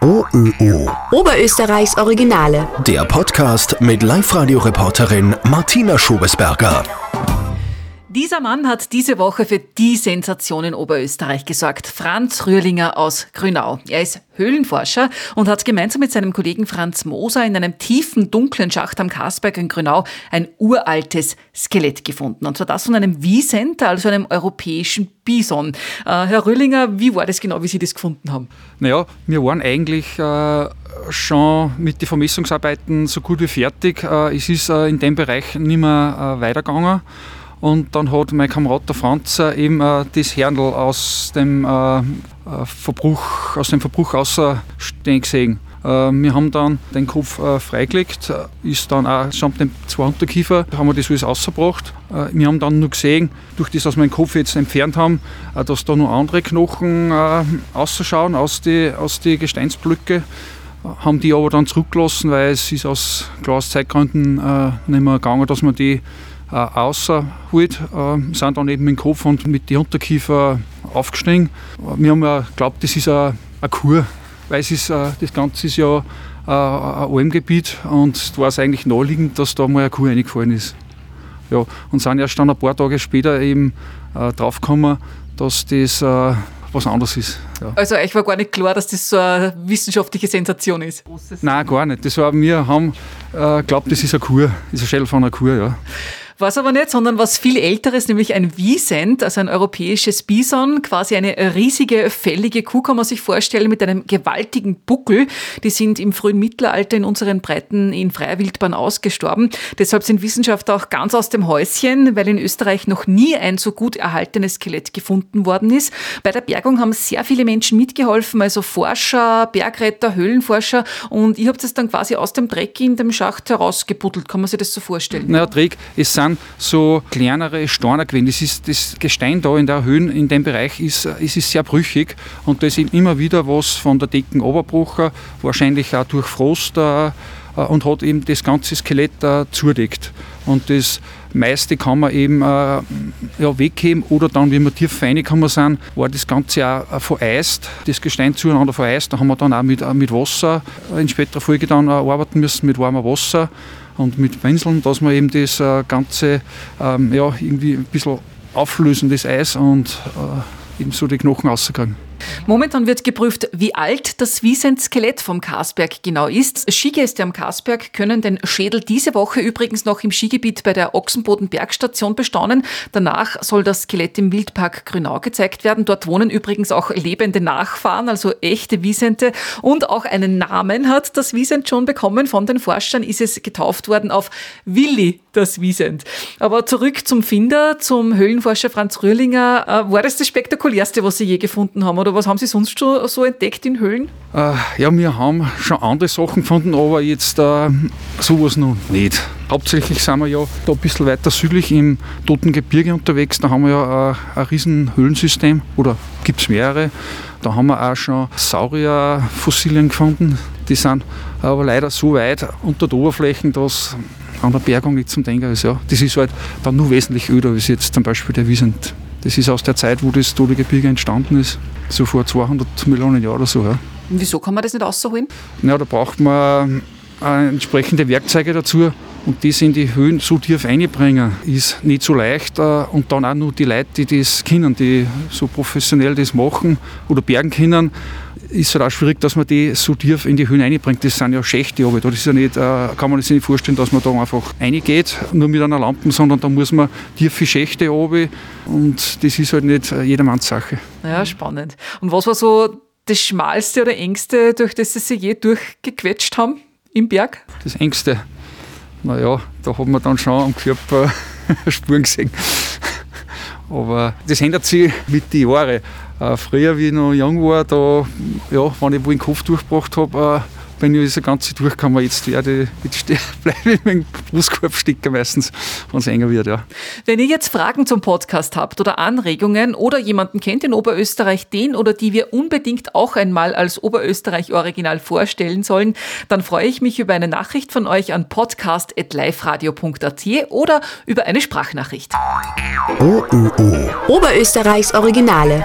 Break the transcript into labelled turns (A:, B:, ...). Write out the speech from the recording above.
A: OÖO.
B: Oberösterreichs Originale.
A: Der Podcast mit Live-Radio-Reporterin Martina Schobesberger.
C: Dieser Mann hat diese Woche für die Sensation in Oberösterreich gesorgt. Franz Rührlinger aus Grünau. Er ist Höhlenforscher und hat gemeinsam mit seinem Kollegen Franz Moser in einem tiefen, dunklen Schacht am Karsberg in Grünau ein uraltes Skelett gefunden. Und zwar das von einem Wiesent, also einem europäischen Bison. Äh, Herr Rührlinger, wie war das genau, wie Sie das gefunden haben?
D: Naja, wir waren eigentlich äh, schon mit den Vermessungsarbeiten so gut wie fertig. Äh, es ist äh, in dem Bereich nicht mehr äh, weitergegangen. Und dann hat mein Kamerad der Franz eben äh, das Herndl aus dem äh, äh, Verbruch, aus dem Verbruch rausstehen gesehen. Äh, wir haben dann den Kopf äh, freigelegt, ist dann auch samt dem zwei Unterkiefer, haben wir das alles rausgebracht. Äh, wir haben dann nur gesehen, durch das, was wir den Kopf jetzt entfernt haben, äh, dass da noch andere Knochen äh, ausschauen aus den aus die Gesteinsblöcke haben die aber dann zurückgelassen, weil es ist aus, klar aus Zeitgründen äh, nicht mehr gegangen, dass man die äh, rausholt, äh, sind dann eben mit dem Kopf und mit den Unterkiefer aufgestiegen. Wir haben ja geglaubt, das ist eine, eine Kur, weil es ist, äh, das Ganze ist ja äh, ein Almgebiet und es war es eigentlich naheliegend, dass da mal eine Kur reingefallen ist. Ja, und sind erst dann ein paar Tage später eben äh, draufgekommen, dass das äh, was anderes ist. Ja.
C: Also euch war gar nicht klar, dass das so eine wissenschaftliche Sensation ist?
D: Nein, gar nicht. Das war, wir haben äh, geglaubt, das ist eine Kur, das ist ein Schädel von einer Kur, ja.
C: Was aber nicht, sondern was viel älteres, nämlich ein Wiesent, also ein europäisches Bison, quasi eine riesige, fällige Kuh kann man sich vorstellen mit einem gewaltigen Buckel. Die sind im frühen Mittelalter in unseren Breiten in freier Wildbahn ausgestorben. Deshalb sind Wissenschaftler auch ganz aus dem Häuschen, weil in Österreich noch nie ein so gut erhaltenes Skelett gefunden worden ist. Bei der Bergung haben sehr viele Menschen mitgeholfen, also Forscher, Bergretter, Höhlenforscher und ich habe das dann quasi aus dem Dreck in dem Schacht herausgebuddelt. Kann man sich das so vorstellen?
D: Naja, Dreck, es sind so kleinere Steine gewesen. Das, ist, das Gestein da in der Höhen, in dem Bereich, ist, ist, ist sehr brüchig und da ist immer wieder was von der Decken runtergebrochen, wahrscheinlich auch durch Frost äh, und hat eben das ganze Skelett äh, zudeckt. Und das meiste kann man eben äh, ja, wegheben oder dann, wenn wir tief reingekommen sind, war das Ganze auch äh, vereist, das Gestein zueinander vereist. Da haben wir dann auch mit, äh, mit Wasser in späterer Folge dann äh, arbeiten müssen, mit warmem Wasser und mit Pinseln, dass wir eben das äh, Ganze ähm, ja, irgendwie ein bisschen auflösen, das Eis und äh, eben so die Knochen rauskriegen.
C: Momentan wird geprüft, wie alt das Wiesent-Skelett vom Karsberg genau ist. Skigäste am Karsberg können den Schädel diese Woche übrigens noch im Skigebiet bei der Ochsenboden-Bergstation bestaunen. Danach soll das Skelett im Wildpark Grünau gezeigt werden. Dort wohnen übrigens auch lebende Nachfahren, also echte Wiesente. Und auch einen Namen hat das Wiesent schon bekommen. Von den Forschern ist es getauft worden auf Willi, das Wiesent. Aber zurück zum Finder, zum Höhlenforscher Franz Rührlinger. Äh, war das das spektakulärste, was Sie je gefunden haben? Oder was haben Sie sonst schon so entdeckt in Höhlen?
D: Äh, ja, wir haben schon andere Sachen gefunden, aber jetzt äh, sowas noch nicht. Hauptsächlich sind wir ja da ein bisschen weiter südlich im Toten Gebirge unterwegs. Da haben wir ja äh, ein riesen Höhlensystem oder gibt es mehrere. Da haben wir auch schon Saurierfossilien gefunden. Die sind aber leider so weit unter der Oberfläche, dass an der Bergung nicht zum Denken ist. Ja. Das ist halt dann nur wesentlich öder als jetzt zum Beispiel der Wiesent. Das ist aus der Zeit, wo das Tote Gebirge entstanden ist, so vor 200 Millionen Jahren oder so. Ja.
C: Und wieso kann man das nicht rausholen?
D: Ja, da braucht man äh, entsprechende Werkzeuge dazu und das in die Höhen so tief einbringen, ist nicht so leicht. Äh, und dann auch nur die Leute, die das können, die so professionell das machen oder bergen können, ist halt auch schwierig, dass man die so tief in die Höhen einbringt. Das sind ja Schächte, aber das ist ja nicht, äh, kann man sich nicht vorstellen, dass man da einfach reingeht, nur mit einer Lampe, sondern da muss man tiefe Schächte runter und das ist halt nicht jedermanns Sache.
C: Ja, spannend. Und was war so das Schmalste oder Engste, durch das Sie sich je durchgequetscht haben im Berg?
D: Das Engste? Naja, da hat man dann schon am Körper Spuren gesehen. Aber das ändert sich mit den Jahren. Äh, früher, wie ich noch jung war, da, ja, wenn ich wo den Kopf durchgebracht habe, äh, bin ich das ganze durchgekommen. Jetzt werde jetzt bleibe ich mit dem Brustkorb stecken meistens, wenn es enger wird. Ja.
C: Wenn ihr jetzt Fragen zum Podcast habt oder Anregungen oder jemanden kennt in Oberösterreich, den oder die wir unbedingt auch einmal als Oberösterreich-Original vorstellen sollen, dann freue ich mich über eine Nachricht von euch an podcast.liferadio.at oder über eine Sprachnachricht.
A: OÖO.
B: Oberösterreichs Originale.